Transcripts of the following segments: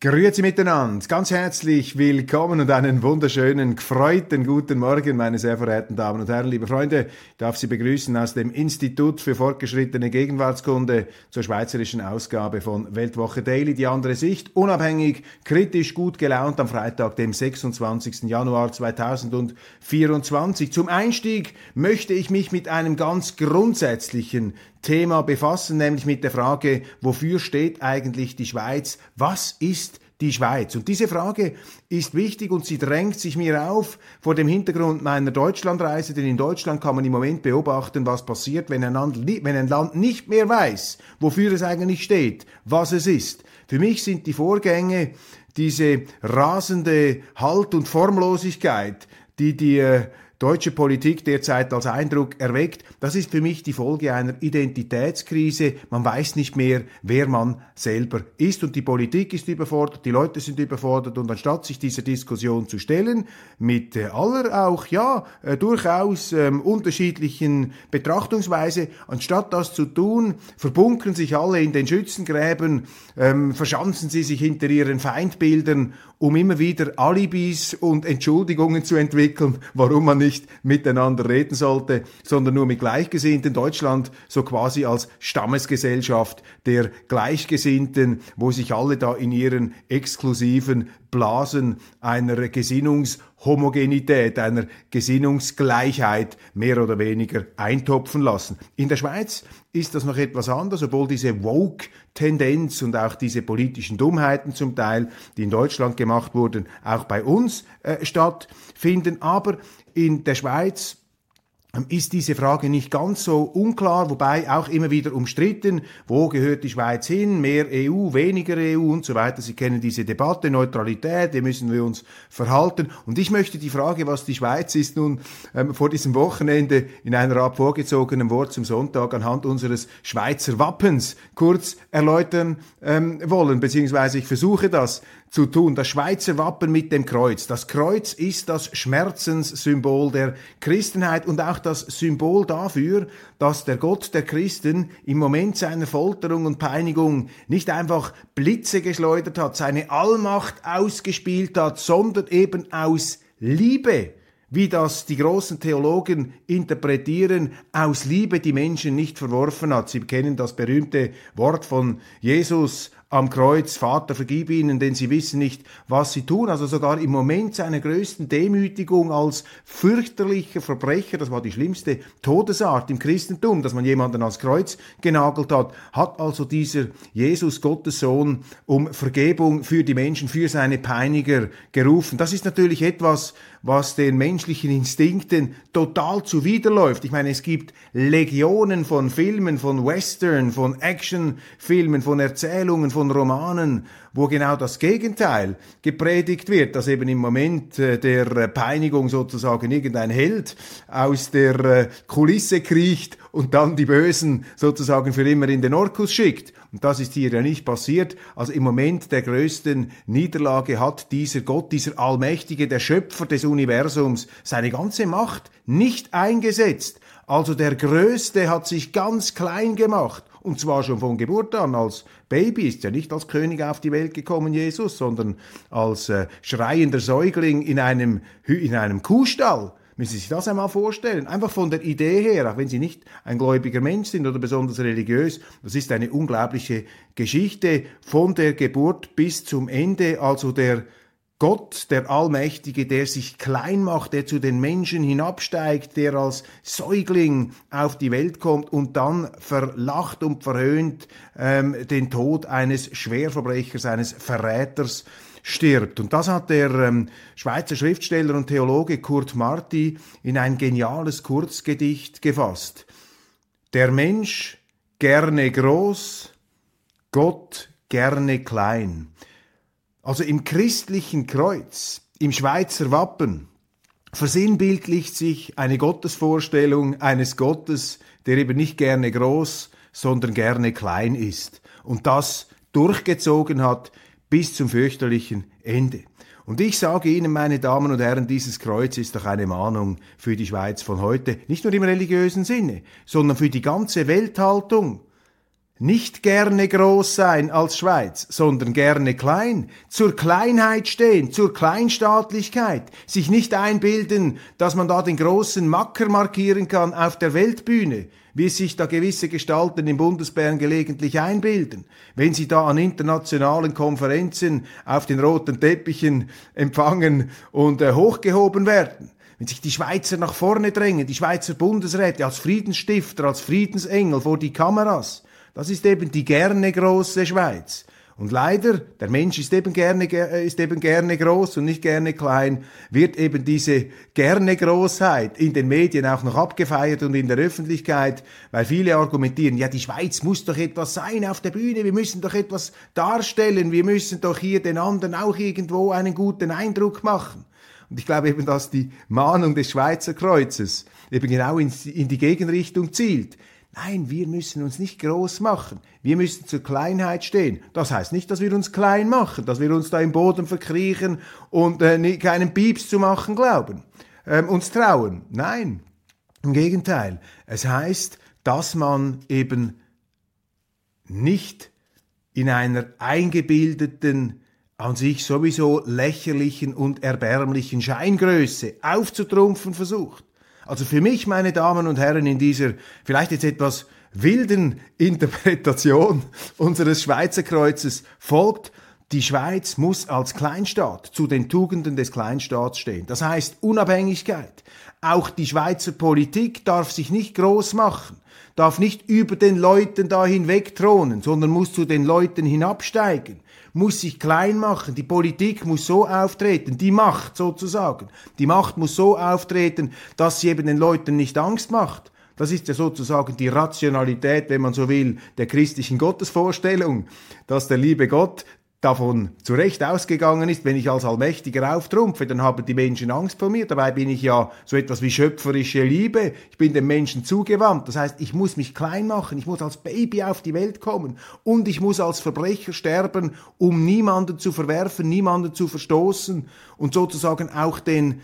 Grüezi miteinander, ganz herzlich willkommen und einen wunderschönen, gefreuten guten Morgen, meine sehr verehrten Damen und Herren, liebe Freunde. Ich darf Sie begrüßen aus dem Institut für fortgeschrittene Gegenwartskunde zur schweizerischen Ausgabe von Weltwoche Daily, die andere Sicht, unabhängig, kritisch, gut gelaunt am Freitag, dem 26. Januar 2024. Zum Einstieg möchte ich mich mit einem ganz grundsätzlichen Thema befassen, nämlich mit der Frage, wofür steht eigentlich die Schweiz? Was ist die Schweiz? Und diese Frage ist wichtig und sie drängt sich mir auf vor dem Hintergrund meiner Deutschlandreise, denn in Deutschland kann man im Moment beobachten, was passiert, wenn ein, Land, nicht mehr weiß, wofür es eigentlich steht, was es ist. Für mich sind die Vorgänge diese rasende Halt- und Formlosigkeit, die die äh, deutsche Politik derzeit als Eindruck erweckt, das ist für mich die Folge einer Identitätskrise. Man weiß nicht mehr, wer man selber ist. Und die Politik ist überfordert, die Leute sind überfordert. Und anstatt sich dieser Diskussion zu stellen, mit äh, aller auch, ja, äh, durchaus ähm, unterschiedlichen Betrachtungsweise, anstatt das zu tun, verbunkern sich alle in den Schützengräben, ähm, verschanzen sie sich hinter ihren Feindbildern, um immer wieder Alibis und Entschuldigungen zu entwickeln, warum man nicht miteinander reden sollte, sondern nur mit Gleichgesinnten. Deutschland so quasi als Stammesgesellschaft der Gleichgesinnten, wo sich alle da in ihren exklusiven Blasen einer Gesinnungshomogenität, einer Gesinnungsgleichheit mehr oder weniger eintopfen lassen. In der Schweiz ist das noch etwas anders, obwohl diese Woke-Tendenz und auch diese politischen Dummheiten zum Teil, die in Deutschland gemacht wurden, auch bei uns äh, stattfinden. Aber in der Schweiz ist diese Frage nicht ganz so unklar, wobei auch immer wieder umstritten, wo gehört die Schweiz hin, mehr EU, weniger EU und so weiter. Sie kennen diese Debatte, Neutralität, wie müssen wir uns verhalten. Und ich möchte die Frage, was die Schweiz ist, nun ähm, vor diesem Wochenende in einer Art vorgezogenen Wort zum Sonntag anhand unseres Schweizer Wappens kurz erläutern ähm, wollen, beziehungsweise ich versuche das zu tun. Das Schweizer Wappen mit dem Kreuz. Das Kreuz ist das Schmerzenssymbol der Christenheit und auch das Symbol dafür, dass der Gott der Christen im Moment seiner Folterung und Peinigung nicht einfach Blitze geschleudert hat, seine Allmacht ausgespielt hat, sondern eben aus Liebe wie das die großen Theologen interpretieren, aus Liebe die Menschen nicht verworfen hat. Sie kennen das berühmte Wort von Jesus am Kreuz, Vater, vergib ihnen, denn sie wissen nicht, was sie tun. Also sogar im Moment seiner größten Demütigung als fürchterlicher Verbrecher, das war die schlimmste Todesart im Christentum, dass man jemanden ans Kreuz genagelt hat, hat also dieser Jesus, Gottes Sohn, um Vergebung für die Menschen, für seine Peiniger gerufen. Das ist natürlich etwas, was den menschlichen Instinkten total zuwiderläuft. Ich meine, es gibt Legionen von Filmen, von Western, von Actionfilmen, von Erzählungen, von Romanen, wo genau das Gegenteil gepredigt wird, dass eben im Moment äh, der Peinigung sozusagen irgendein Held aus der äh, Kulisse kriecht und dann die Bösen sozusagen für immer in den Orkus schickt. Und das ist hier ja nicht passiert. Also im Moment der größten Niederlage hat dieser Gott, dieser Allmächtige, der Schöpfer des Universums, seine ganze Macht nicht eingesetzt. Also der Größte hat sich ganz klein gemacht. Und zwar schon von Geburt an als Baby, ist ja nicht als König auf die Welt gekommen, Jesus, sondern als äh, schreiender Säugling in einem, in einem Kuhstall. Müssen Sie sich das einmal vorstellen? Einfach von der Idee her, auch wenn Sie nicht ein gläubiger Mensch sind oder besonders religiös, das ist eine unglaubliche Geschichte von der Geburt bis zum Ende, also der Gott, der Allmächtige, der sich klein macht, der zu den Menschen hinabsteigt, der als Säugling auf die Welt kommt und dann verlacht und verhöhnt ähm, den Tod eines Schwerverbrechers, eines Verräters stirbt. Und das hat der ähm, Schweizer Schriftsteller und Theologe Kurt Marti in ein geniales Kurzgedicht gefasst. Der Mensch gerne groß, Gott gerne klein. Also im christlichen Kreuz, im Schweizer Wappen, versinnbildlicht sich eine Gottesvorstellung eines Gottes, der eben nicht gerne groß, sondern gerne klein ist und das durchgezogen hat bis zum fürchterlichen Ende. Und ich sage Ihnen, meine Damen und Herren, dieses Kreuz ist doch eine Mahnung für die Schweiz von heute, nicht nur im religiösen Sinne, sondern für die ganze Welthaltung nicht gerne groß sein als Schweiz, sondern gerne klein, zur Kleinheit stehen, zur Kleinstaatlichkeit, sich nicht einbilden, dass man da den großen Macker markieren kann auf der Weltbühne, wie sich da gewisse Gestalten in Bundesbären gelegentlich einbilden, wenn sie da an internationalen Konferenzen auf den roten Teppichen empfangen und äh, hochgehoben werden. Wenn sich die Schweizer nach vorne drängen, die Schweizer Bundesräte als Friedensstifter, als Friedensengel vor die Kameras, das ist eben die gerne große Schweiz. Und leider, der Mensch ist eben gerne, äh, ist eben gerne groß und nicht gerne klein, wird eben diese gerne Großheit in den Medien auch noch abgefeiert und in der Öffentlichkeit, weil viele argumentieren, ja, die Schweiz muss doch etwas sein auf der Bühne, wir müssen doch etwas darstellen, wir müssen doch hier den anderen auch irgendwo einen guten Eindruck machen. Und ich glaube eben, dass die Mahnung des Schweizer Kreuzes eben genau in, in die Gegenrichtung zielt. Nein, wir müssen uns nicht groß machen. Wir müssen zur Kleinheit stehen. Das heißt nicht, dass wir uns klein machen, dass wir uns da im Boden verkriechen und äh, keinen Pieps zu machen glauben, ähm, uns trauen. Nein, im Gegenteil. Es heißt, dass man eben nicht in einer eingebildeten, an sich sowieso lächerlichen und erbärmlichen Scheingröße aufzutrumpfen versucht, also für mich, meine Damen und Herren, in dieser vielleicht jetzt etwas wilden Interpretation unseres Schweizer Kreuzes folgt, die Schweiz muss als Kleinstaat zu den Tugenden des Kleinstaats stehen. Das heißt Unabhängigkeit. Auch die Schweizer Politik darf sich nicht groß machen, darf nicht über den Leuten da hinweg thronen, sondern muss zu den Leuten hinabsteigen muss sich klein machen, die Politik muss so auftreten, die Macht sozusagen, die Macht muss so auftreten, dass sie eben den Leuten nicht Angst macht. Das ist ja sozusagen die Rationalität, wenn man so will, der christlichen Gottesvorstellung, dass der liebe Gott davon zu Recht ausgegangen ist, wenn ich als Allmächtiger auftrumpfe, dann haben die Menschen Angst vor mir. Dabei bin ich ja so etwas wie schöpferische Liebe. Ich bin den Menschen zugewandt. Das heißt, ich muss mich klein machen. Ich muss als Baby auf die Welt kommen. Und ich muss als Verbrecher sterben, um niemanden zu verwerfen, niemanden zu verstoßen und sozusagen auch den,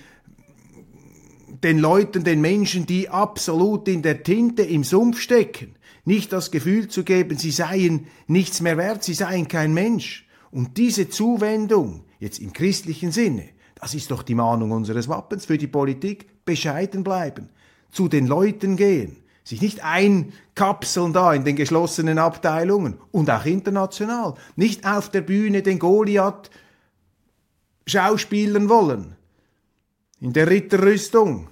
den Leuten, den Menschen, die absolut in der Tinte im Sumpf stecken, nicht das Gefühl zu geben, sie seien nichts mehr wert, sie seien kein Mensch. Und diese Zuwendung, jetzt im christlichen Sinne, das ist doch die Mahnung unseres Wappens für die Politik, bescheiden bleiben, zu den Leuten gehen, sich nicht einkapseln da in den geschlossenen Abteilungen und auch international, nicht auf der Bühne den Goliath schauspielen wollen, in der Ritterrüstung,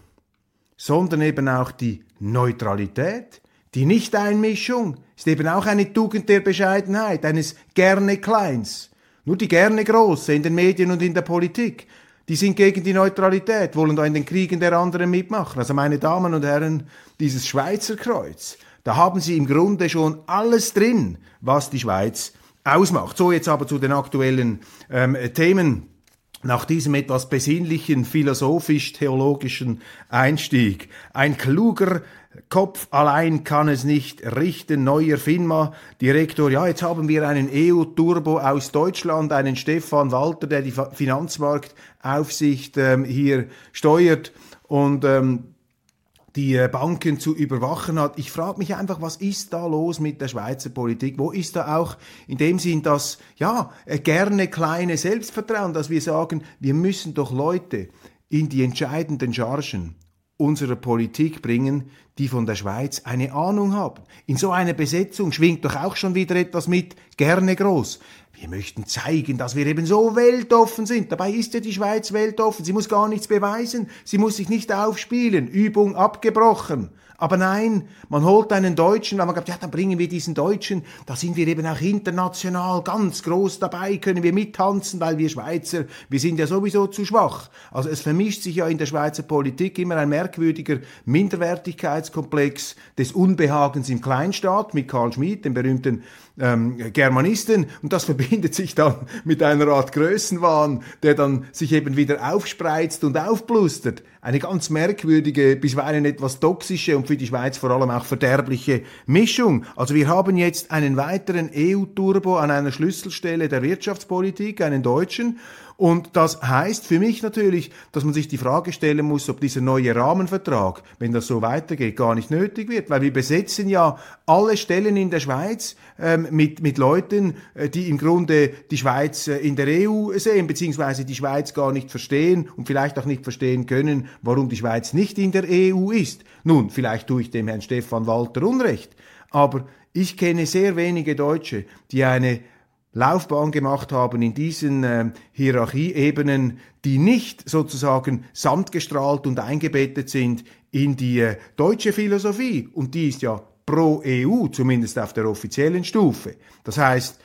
sondern eben auch die Neutralität, die Nichteinmischung ist eben auch eine Tugend der Bescheidenheit, eines gerne Kleins, nur die gerne Große in den Medien und in der Politik, die sind gegen die Neutralität, wollen da in den Kriegen der anderen mitmachen. Also meine Damen und Herren, dieses Schweizer Kreuz, da haben Sie im Grunde schon alles drin, was die Schweiz ausmacht. So jetzt aber zu den aktuellen ähm, Themen. Nach diesem etwas besinnlichen, philosophisch-theologischen Einstieg. Ein kluger Kopf allein kann es nicht richten. Neuer FINMA-Direktor, ja, jetzt haben wir einen EU-Turbo aus Deutschland, einen Stefan Walter, der die Finanzmarktaufsicht ähm, hier steuert und ähm, die äh, Banken zu überwachen hat. Ich frage mich einfach, was ist da los mit der Schweizer Politik? Wo ist da auch in dem Sinn das, ja, äh, gerne kleine Selbstvertrauen, dass wir sagen, wir müssen doch Leute in die entscheidenden Chargen unserer Politik bringen, die von der Schweiz eine Ahnung haben. In so einer Besetzung schwingt doch auch schon wieder etwas mit, gerne groß. Wir möchten zeigen, dass wir eben so weltoffen sind. Dabei ist ja die Schweiz weltoffen. Sie muss gar nichts beweisen. Sie muss sich nicht aufspielen. Übung abgebrochen. Aber nein, man holt einen Deutschen, weil man glaubt, ja, dann bringen wir diesen Deutschen, da sind wir eben auch international ganz groß dabei, können wir mittanzen, weil wir Schweizer, wir sind ja sowieso zu schwach. Also es vermischt sich ja in der Schweizer Politik immer ein merkwürdiger Minderwertigkeitskomplex des Unbehagens im Kleinstaat mit Karl Schmidt, dem berühmten ähm, Germanisten und das verbindet sich dann mit einer Art Größenwahn, der dann sich eben wieder aufspreizt und aufblustert. Eine ganz merkwürdige, bisweilen etwas toxische und für die Schweiz vor allem auch verderbliche Mischung. Also wir haben jetzt einen weiteren EU-Turbo an einer Schlüsselstelle der Wirtschaftspolitik, einen deutschen, und das heißt für mich natürlich, dass man sich die Frage stellen muss, ob dieser neue Rahmenvertrag, wenn das so weitergeht, gar nicht nötig wird, weil wir besetzen ja alle Stellen in der Schweiz ähm, mit, mit Leuten, äh, die im Grunde die Schweiz äh, in der EU sehen, beziehungsweise die Schweiz gar nicht verstehen und vielleicht auch nicht verstehen können, warum die Schweiz nicht in der EU ist. Nun, vielleicht tue ich dem Herrn Stefan Walter Unrecht, aber ich kenne sehr wenige Deutsche, die eine Laufbahn gemacht haben in diesen äh, Hierarchieebenen, die nicht sozusagen samtgestrahlt und eingebettet sind in die äh, deutsche Philosophie. Und die ist ja pro EU, zumindest auf der offiziellen Stufe. Das heißt,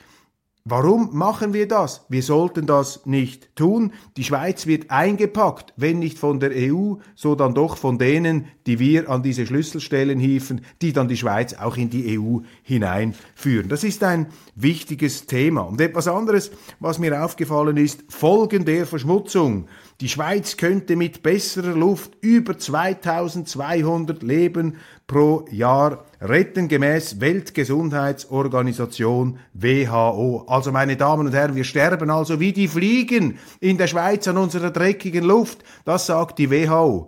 Warum machen wir das? Wir sollten das nicht tun. Die Schweiz wird eingepackt, wenn nicht von der EU, so dann doch von denen, die wir an diese Schlüsselstellen hieven, die dann die Schweiz auch in die EU hineinführen. Das ist ein wichtiges Thema. Und etwas anderes, was mir aufgefallen ist, Folgen der Verschmutzung. Die Schweiz könnte mit besserer Luft über 2200 Leben pro Jahr retten gemäß Weltgesundheitsorganisation WHO. Also meine Damen und Herren, wir sterben also wie die Fliegen in der Schweiz an unserer dreckigen Luft. Das sagt die WHO.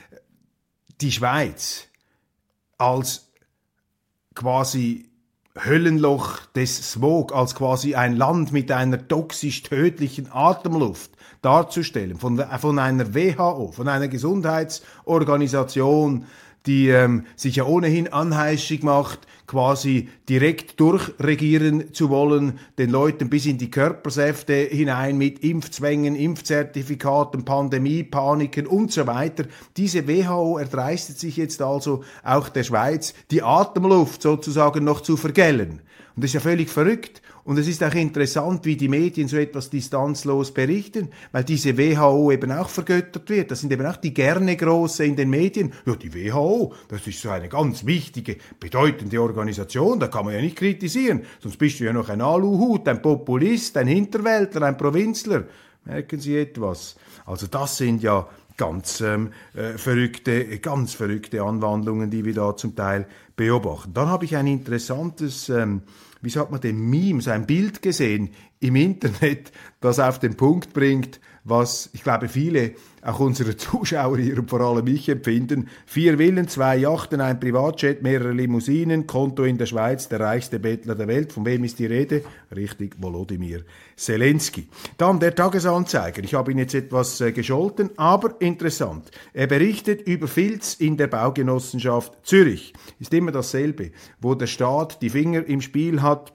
die Schweiz als quasi Höllenloch des Smog, als quasi ein Land mit einer toxisch tödlichen Atemluft darzustellen, von, von einer WHO, von einer Gesundheitsorganisation, die ähm, sich ja ohnehin anheischig macht, quasi direkt durchregieren zu wollen, den Leuten bis in die Körpersäfte hinein mit Impfzwängen, Impfzertifikaten, Pandemiepaniken und so weiter. Diese WHO erdreistet sich jetzt also auch der Schweiz, die Atemluft sozusagen noch zu vergällen. Und das ist ja völlig verrückt. Und es ist auch interessant, wie die Medien so etwas distanzlos berichten, weil diese WHO eben auch vergöttert wird. Das sind eben auch die gerne Große in den Medien. Ja, die WHO, das ist so eine ganz wichtige, bedeutende Organisation, da kann man ja nicht kritisieren. Sonst bist du ja noch ein Aluhut, ein Populist, ein Hinterwäldler, ein Provinzler. Merken Sie etwas? Also das sind ja ganz ähm, äh, verrückte, ganz verrückte Anwandlungen, die wir da zum Teil beobachten. Dann habe ich ein interessantes, ähm, wie sagt man, den Meme, so ein Bild gesehen im Internet, das auf den Punkt bringt, was ich glaube viele, auch unsere Zuschauer hier und vor allem ich empfinden. Vier Villen, zwei Yachten, ein Privatjet, mehrere Limousinen, Konto in der Schweiz, der reichste Bettler der Welt. Von wem ist die Rede? Richtig, Volodymyr Zelensky. Dann der Tagesanzeiger. Ich habe ihn jetzt etwas äh, gescholten, aber interessant. Er berichtet über Filz in der Baugenossenschaft Zürich. Ist immer dasselbe, wo der Staat die Finger im Spiel hat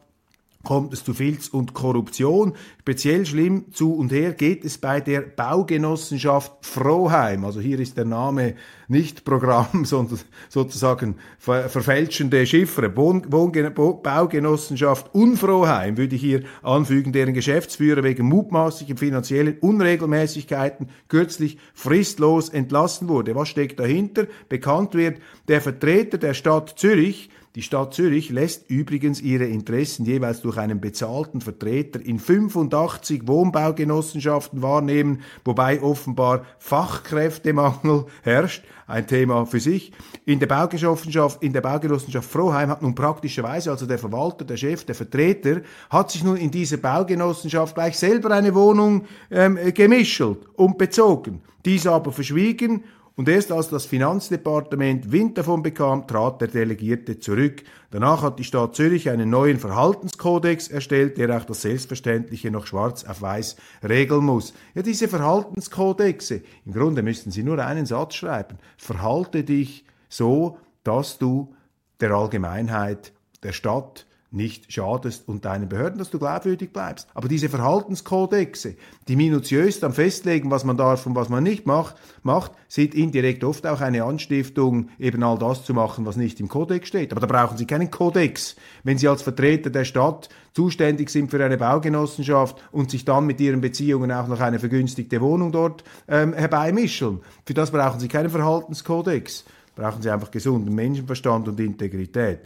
kommt es zu Filz und Korruption. Speziell schlimm zu und her geht es bei der Baugenossenschaft Froheim. Also hier ist der Name nicht Programm, sondern sozusagen ver verfälschende Chiffre. Baugenossenschaft Unfroheim würde ich hier anfügen, deren Geschäftsführer wegen mutmaßlichen finanziellen Unregelmäßigkeiten kürzlich fristlos entlassen wurde. Was steckt dahinter? Bekannt wird, der Vertreter der Stadt Zürich die Stadt Zürich lässt übrigens ihre Interessen jeweils durch einen bezahlten Vertreter in 85 Wohnbaugenossenschaften wahrnehmen, wobei offenbar Fachkräftemangel herrscht. Ein Thema für sich. In der Baugenossenschaft, in der Baugenossenschaft Froheim hat nun praktischerweise, also der Verwalter, der Chef, der Vertreter, hat sich nun in dieser Baugenossenschaft gleich selber eine Wohnung ähm, gemischelt und bezogen. Dies aber verschwiegen und erst als das Finanzdepartement Wind davon bekam, trat der Delegierte zurück. Danach hat die Stadt Zürich einen neuen Verhaltenskodex erstellt, der auch das Selbstverständliche noch schwarz auf weiß regeln muss. Ja, diese Verhaltenskodexe, im Grunde müssten Sie nur einen Satz schreiben. Verhalte dich so, dass du der Allgemeinheit, der Stadt, nicht schadest und deinen Behörden, dass du glaubwürdig bleibst. Aber diese Verhaltenskodexe, die minutiös dann festlegen, was man darf und was man nicht macht, macht, sind indirekt oft auch eine Anstiftung, eben all das zu machen, was nicht im Kodex steht. Aber da brauchen Sie keinen Kodex. Wenn Sie als Vertreter der Stadt zuständig sind für eine Baugenossenschaft und sich dann mit Ihren Beziehungen auch noch eine vergünstigte Wohnung dort ähm, herbeimischeln, für das brauchen Sie keinen Verhaltenskodex. Brauchen Sie einfach gesunden Menschenverstand und Integrität.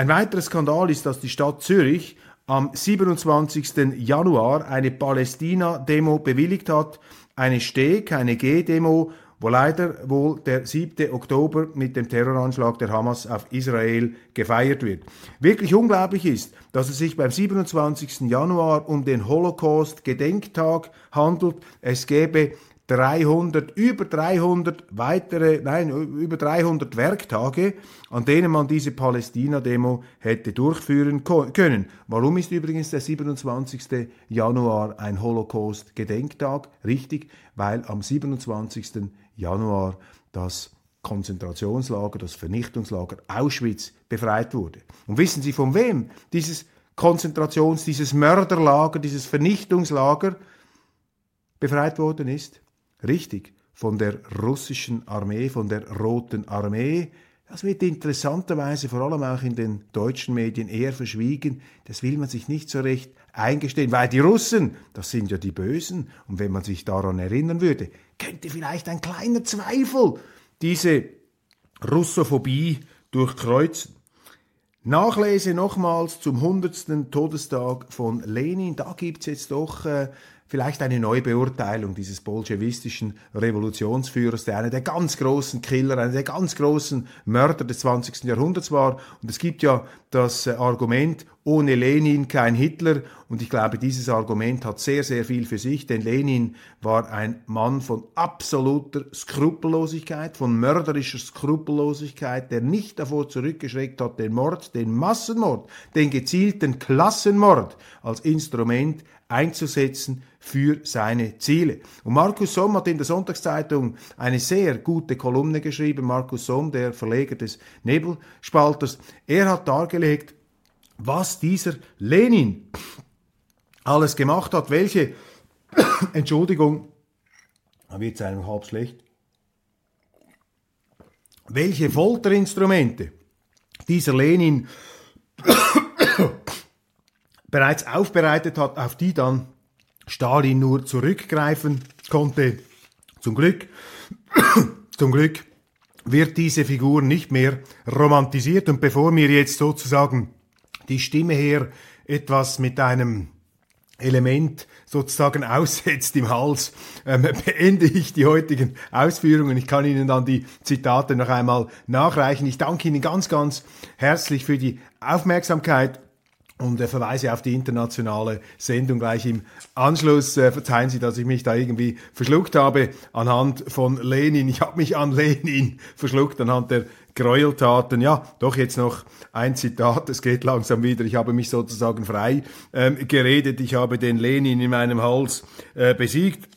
Ein weiterer Skandal ist, dass die Stadt Zürich am 27. Januar eine Palästina-Demo bewilligt hat, eine Steg, eine G-Demo, wo leider wohl der 7. Oktober mit dem Terroranschlag der Hamas auf Israel gefeiert wird. Wirklich unglaublich ist, dass es sich beim 27. Januar um den Holocaust-Gedenktag handelt. Es gäbe 300, über 300 weitere, nein, über 300 Werktage, an denen man diese Palästina-Demo hätte durchführen können. Warum ist übrigens der 27. Januar ein Holocaust-Gedenktag? Richtig, weil am 27. Januar das Konzentrationslager, das Vernichtungslager Auschwitz befreit wurde. Und wissen Sie von wem dieses Konzentrations-, dieses Mörderlager, dieses Vernichtungslager befreit worden ist? Richtig, von der russischen Armee, von der Roten Armee. Das wird interessanterweise vor allem auch in den deutschen Medien eher verschwiegen. Das will man sich nicht so recht eingestehen, weil die Russen, das sind ja die Bösen. Und wenn man sich daran erinnern würde, könnte vielleicht ein kleiner Zweifel diese Russophobie durchkreuzen. Nachlese nochmals zum 100. Todestag von Lenin. Da gibt es jetzt doch äh, vielleicht eine Neubeurteilung dieses bolschewistischen Revolutionsführers, der einer der ganz großen Killer, einer der ganz großen Mörder des 20. Jahrhunderts war. Und es gibt ja das äh, Argument, ohne Lenin kein Hitler. Und ich glaube, dieses Argument hat sehr, sehr viel für sich, denn Lenin war ein Mann von absoluter Skrupellosigkeit, von mörderischer Skrupellosigkeit, der nicht davor zurückgeschreckt hat, den Mord, den Massenmord, den gezielten Klassenmord als Instrument einzusetzen für seine Ziele. Und Markus Somm hat in der Sonntagszeitung eine sehr gute Kolumne geschrieben, Markus Somm, der Verleger des Nebelspalters. Er hat dargelegt, was dieser Lenin alles gemacht hat, welche, Entschuldigung, da wird es einem halb schlecht, welche Folterinstrumente dieser Lenin bereits aufbereitet hat, auf die dann Stalin nur zurückgreifen konnte. Zum Glück, zum Glück wird diese Figur nicht mehr romantisiert und bevor mir jetzt sozusagen die Stimme her etwas mit einem Element sozusagen aussetzt im Hals, ähm, beende ich die heutigen Ausführungen. Ich kann Ihnen dann die Zitate noch einmal nachreichen. Ich danke Ihnen ganz, ganz herzlich für die Aufmerksamkeit und äh, verweise auf die internationale Sendung gleich im Anschluss. Äh, verzeihen Sie, dass ich mich da irgendwie verschluckt habe anhand von Lenin. Ich habe mich an Lenin verschluckt anhand der Gräueltaten. Ja, doch jetzt noch ein Zitat. Es geht langsam wieder. Ich habe mich sozusagen frei ähm, geredet. Ich habe den Lenin in meinem Hals äh, besiegt.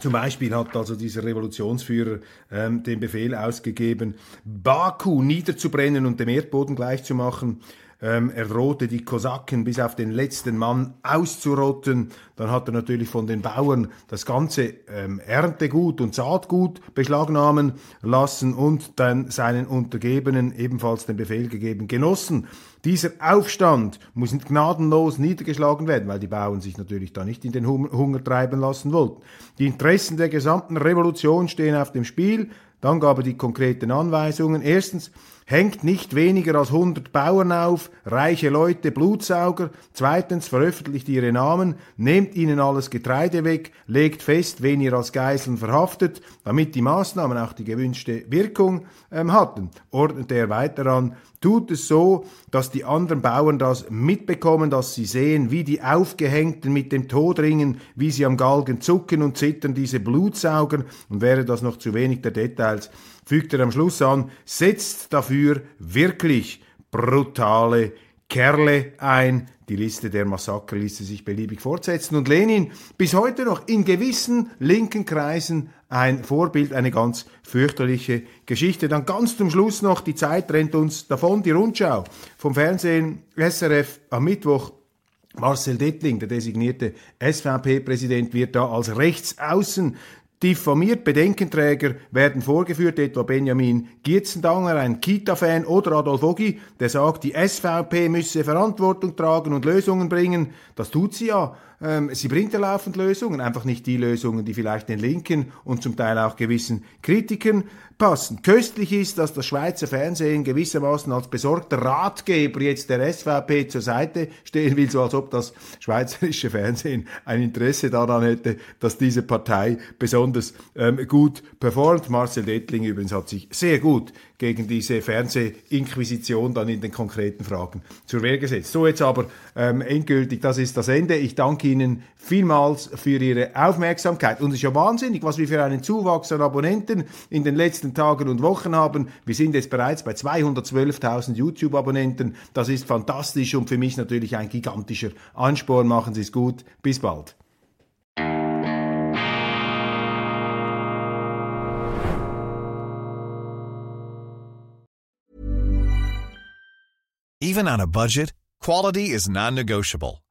Zum Beispiel hat also dieser Revolutionsführer ähm, den Befehl ausgegeben, Baku niederzubrennen und dem Erdboden gleichzumachen. Ähm, er drohte die Kosaken bis auf den letzten Mann auszurotten. Dann hat er natürlich von den Bauern das ganze ähm, Erntegut und Saatgut beschlagnahmen lassen und dann seinen Untergebenen ebenfalls den Befehl gegeben, Genossen, dieser Aufstand muss gnadenlos niedergeschlagen werden, weil die Bauern sich natürlich da nicht in den Hunger treiben lassen wollten. Die Interessen der gesamten Revolution stehen auf dem Spiel. Dann gab er die konkreten Anweisungen. Erstens, hängt nicht weniger als 100 Bauern auf, reiche Leute, Blutsauger. Zweitens, veröffentlicht ihre Namen, nehmt ihnen alles Getreide weg, legt fest, wen ihr als Geiseln verhaftet, damit die Maßnahmen auch die gewünschte Wirkung ähm, hatten. Ordnete er weiter an, tut es so, dass die anderen Bauern das mitbekommen, dass sie sehen, wie die Aufgehängten mit dem Tod ringen, wie sie am Galgen zucken und zittern, diese Blutsauger, und wäre das noch zu wenig der Details, fügt er am Schluss an, setzt dafür wirklich brutale Kerle ein. Die Liste der Massaker ließe sich beliebig fortsetzen und Lenin bis heute noch in gewissen linken Kreisen ein Vorbild, eine ganz fürchterliche Geschichte. Dann ganz zum Schluss noch, die Zeit rennt uns davon, die Rundschau vom Fernsehen SRF am Mittwoch. Marcel Dettling, der designierte SVP-Präsident, wird da als Rechtsaußen diffamiert. Bedenkenträger werden vorgeführt, etwa Benjamin Gietzendanger, ein Kita-Fan, oder Adolf Ogi, der sagt, die SVP müsse Verantwortung tragen und Lösungen bringen. Das tut sie ja. Ähm, sie bringt ja laufend Lösungen, einfach nicht die Lösungen, die vielleicht den Linken und zum Teil auch gewissen Kritikern passen. Köstlich ist, dass das Schweizer Fernsehen gewissermaßen als besorgter Ratgeber jetzt der SVP zur Seite stehen will, so als ob das schweizerische Fernsehen ein Interesse daran hätte, dass diese Partei besonders ähm, gut performt. Marcel Dettling übrigens hat sich sehr gut gegen diese Fernsehinquisition dann in den konkreten Fragen zur Wehr gesetzt. So jetzt aber ähm, endgültig, das ist das Ende. Ich danke Ihnen vielmals für Ihre Aufmerksamkeit. Und es ist ja wahnsinnig, was wir für einen Zuwachs an Abonnenten in den letzten Tagen und Wochen haben. Wir sind jetzt bereits bei 212.000 YouTube-Abonnenten. Das ist fantastisch und für mich natürlich ein gigantischer Ansporn. Machen Sie es gut. Bis bald. Even on a budget, quality is non-negotiable.